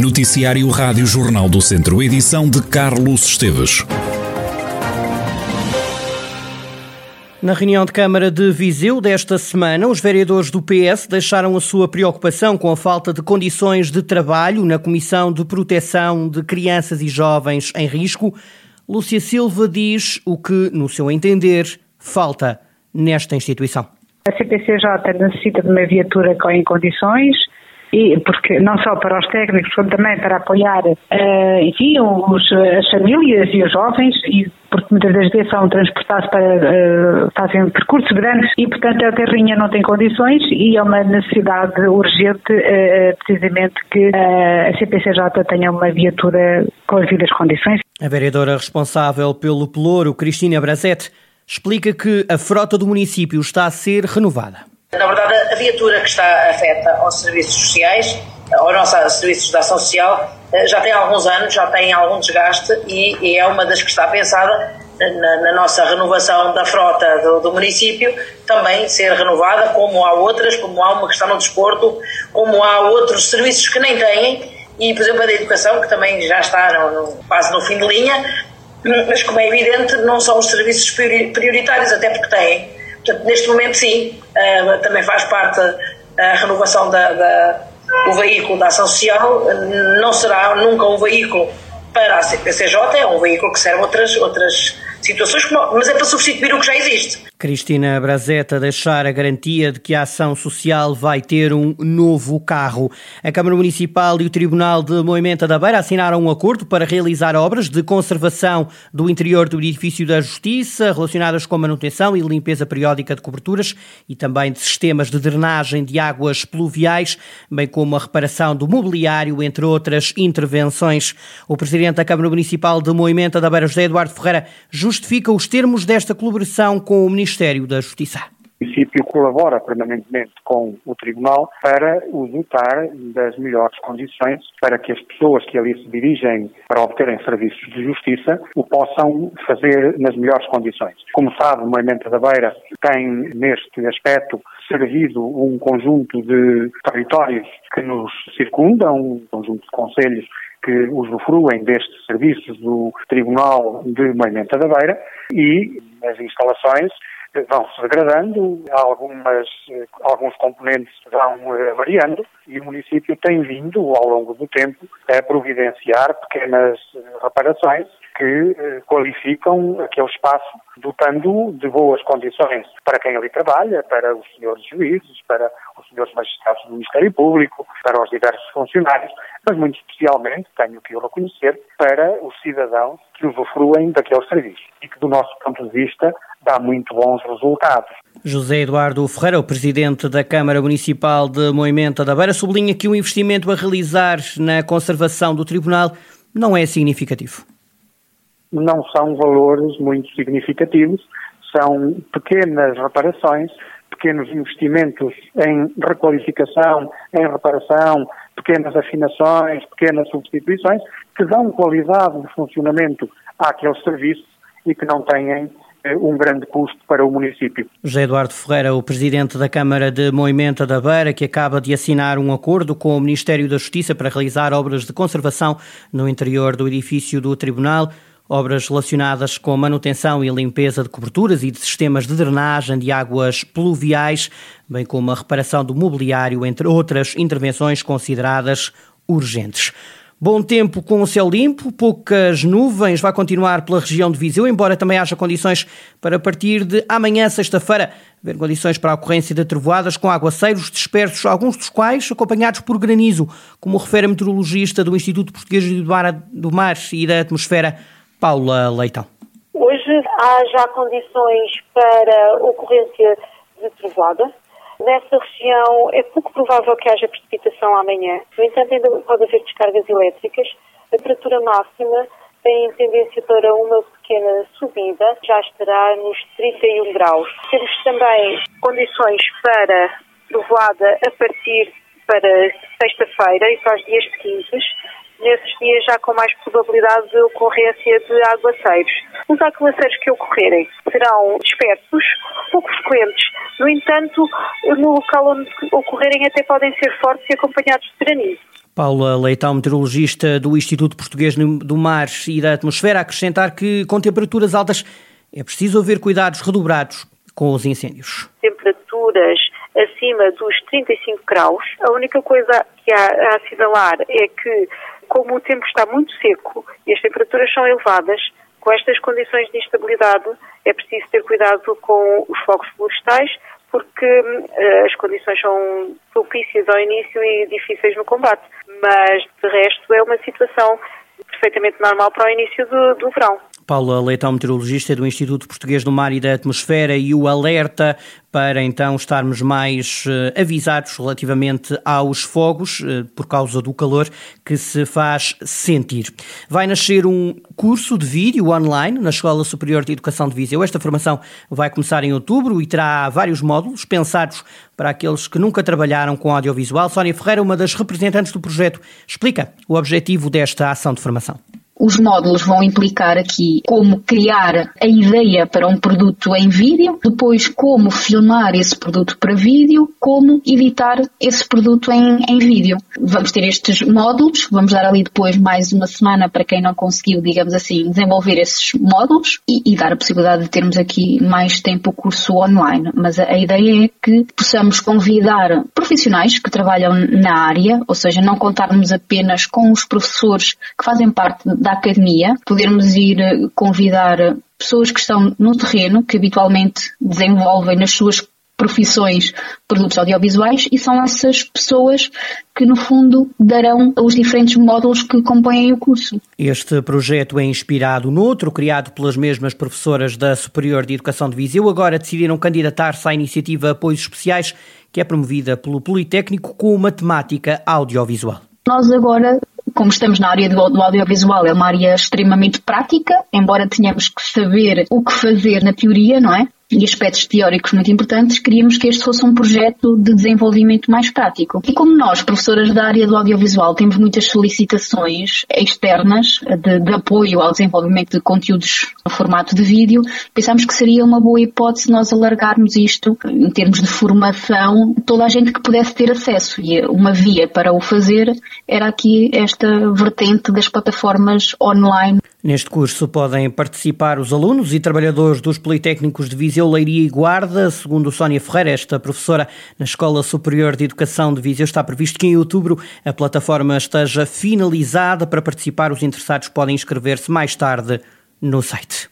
Noticiário Rádio Jornal do Centro, edição de Carlos Esteves. Na reunião de Câmara de Viseu desta semana, os vereadores do PS deixaram a sua preocupação com a falta de condições de trabalho na Comissão de Proteção de Crianças e Jovens em Risco. Lúcia Silva diz o que, no seu entender, falta nesta instituição. A CPCJ necessita de uma viatura em condições, e porque não só para os técnicos, como também para apoiar, uh, enfim, os, as famílias e os jovens, e porque muitas das vezes são transportados para, uh, fazem percursos grandes e, portanto, a terrinha não tem condições e é uma necessidade urgente, uh, precisamente, que a CPCJ tenha uma viatura com as devidas condições. A vereadora responsável pelo Pelouro, Cristina Brazete, explica que a frota do município está a ser renovada. Na verdade, a viatura que está afeta aos serviços sociais, aos nossos serviços de ação social, eh, já tem alguns anos, já tem algum desgaste e, é uma das que está pensada na, na nossa renovação da frota do, do, município também ser renovada, como há outras, como há uma que está no desporto, como há outros serviços que nem têm, e por exemplo a da educação, que também já está no, no, quase no fim de linha, mas como é evidente, não são os serviços prioritários, até porque têm Portanto, neste momento, sim, uh, também faz parte a renovação da, da, do veículo da ação social. Não será nunca um veículo para a CPCJ, é um veículo que serve outras, outras situações, mas é para substituir o que já existe. Cristina Brazeta deixar a garantia de que a ação social vai ter um novo carro. A Câmara Municipal e o Tribunal de Moimenta da Beira assinaram um acordo para realizar obras de conservação do interior do edifício da Justiça relacionadas com manutenção e limpeza periódica de coberturas e também de sistemas de drenagem de águas pluviais, bem como a reparação do mobiliário, entre outras intervenções. O Presidente da Câmara Municipal de Moimenta da Beira, José Eduardo Ferreira, justifica os termos desta colaboração com o Ministério Ministério da Justiça. O município colabora permanentemente com o Tribunal para o dotar das melhores condições para que as pessoas que ali se dirigem para obterem serviços de justiça o possam fazer nas melhores condições. Como sabe, o Movimento da Beira tem, neste aspecto, servido um conjunto de territórios que nos circundam, um conjunto de conselhos que usufruem destes serviços do Tribunal de Movimento da Beira e as instalações vão se degradando, algumas, alguns componentes vão eh, variando e o município tem vindo, ao longo do tempo, a providenciar pequenas eh, reparações que eh, qualificam aquele espaço, dotando de boas condições para quem ali trabalha, para os senhores juízes, para os senhores magistrados do Ministério Público, para os diversos funcionários, mas muito especialmente, tenho que o reconhecer, para os cidadãos que usufruem daquele serviço e que, do nosso ponto de vista, dá muito bons resultados. José Eduardo Ferreira, o presidente da Câmara Municipal de Moimenta da Beira, sublinha que o investimento a realizar na conservação do Tribunal não é significativo. Não são valores muito significativos, são pequenas reparações, pequenos investimentos em requalificação, em reparação, pequenas afinações, pequenas substituições, que dão qualidade de funcionamento àquele serviço e que não têm eh, um grande custo para o município. José Eduardo Ferreira, o presidente da Câmara de Moimenta da Beira, que acaba de assinar um acordo com o Ministério da Justiça para realizar obras de conservação no interior do edifício do Tribunal. Obras relacionadas com manutenção e limpeza de coberturas e de sistemas de drenagem de águas pluviais, bem como a reparação do mobiliário, entre outras intervenções consideradas urgentes. Bom tempo com o céu limpo, poucas nuvens, vai continuar pela região de Viseu, embora também haja condições para partir de amanhã, sexta-feira, haver condições para a ocorrência de trovoadas com aguaceiros dispersos, alguns dos quais acompanhados por granizo, como refere a meteorologista do Instituto Português do Mar e da Atmosfera, Paula Leitão. Hoje há já condições para ocorrência de trovoada, Nessa região é pouco provável que haja precipitação amanhã. No entanto, ainda pode haver descargas elétricas. A temperatura máxima tem tendência para uma pequena subida, já estará nos 31 graus. Temos também condições para trovoada a partir para sexta-feira e para os dias seguintes nesses dias já com mais probabilidade de ocorrência de aguaceiros. Os aguaceiros que ocorrerem serão dispersos, pouco frequentes. No entanto, no local onde ocorrerem até podem ser fortes e acompanhados de granizo. Paula Leitão, meteorologista do Instituto Português do Mar e da Atmosfera, acrescentar que com temperaturas altas é preciso haver cuidados redobrados com os incêndios. Temperaturas acima dos 35 graus, a única coisa que há a assinalar é que, como o tempo está muito seco e as temperaturas são elevadas, com estas condições de instabilidade é preciso ter cuidado com os fogos florestais, porque uh, as condições são propícias ao início e difíceis no combate. Mas, de resto, é uma situação perfeitamente normal para o início do, do verão. Paula Leitão, meteorologista do Instituto Português do Mar e da Atmosfera, e o alerta para então estarmos mais uh, avisados relativamente aos fogos, uh, por causa do calor que se faz sentir. Vai nascer um curso de vídeo online na Escola Superior de Educação de Viseu. Esta formação vai começar em outubro e terá vários módulos pensados para aqueles que nunca trabalharam com audiovisual. Sónia Ferreira, uma das representantes do projeto, explica o objetivo desta ação de formação. Os módulos vão implicar aqui como criar a ideia para um produto em vídeo, depois como filmar esse produto para vídeo, como editar esse produto em, em vídeo. Vamos ter estes módulos, vamos dar ali depois mais uma semana para quem não conseguiu, digamos assim, desenvolver esses módulos e, e dar a possibilidade de termos aqui mais tempo o curso online. Mas a, a ideia é que possamos convidar profissionais que trabalham na área, ou seja, não contarmos apenas com os professores que fazem parte da da academia, podermos ir eh, convidar pessoas que estão no terreno, que habitualmente desenvolvem nas suas profissões produtos audiovisuais e são essas pessoas que no fundo darão os diferentes módulos que compõem o curso. Este projeto é inspirado noutro criado pelas mesmas professoras da Superior de Educação de Viseu, agora decidiram candidatar-se à iniciativa Apoios Especiais, que é promovida pelo Politécnico com matemática audiovisual. Nós agora como estamos na área do, do, audiovisual, é uma área extremamente prática, embora tenhamos que saber o que fazer na teoria, não é? E aspectos teóricos muito importantes, queríamos que este fosse um projeto de desenvolvimento mais prático. E como nós, professoras da área do audiovisual, temos muitas solicitações externas de, de apoio ao desenvolvimento de conteúdos no formato de vídeo, pensámos que seria uma boa hipótese nós alargarmos isto em termos de formação, toda a gente que pudesse ter acesso. E uma via para o fazer era aqui esta vertente das plataformas online Neste curso podem participar os alunos e trabalhadores dos Politécnicos de Viseu, Leiria e Guarda. Segundo Sónia Ferreira, esta professora na Escola Superior de Educação de Viseu, está previsto que em outubro a plataforma esteja finalizada. Para participar, os interessados podem inscrever-se mais tarde no site.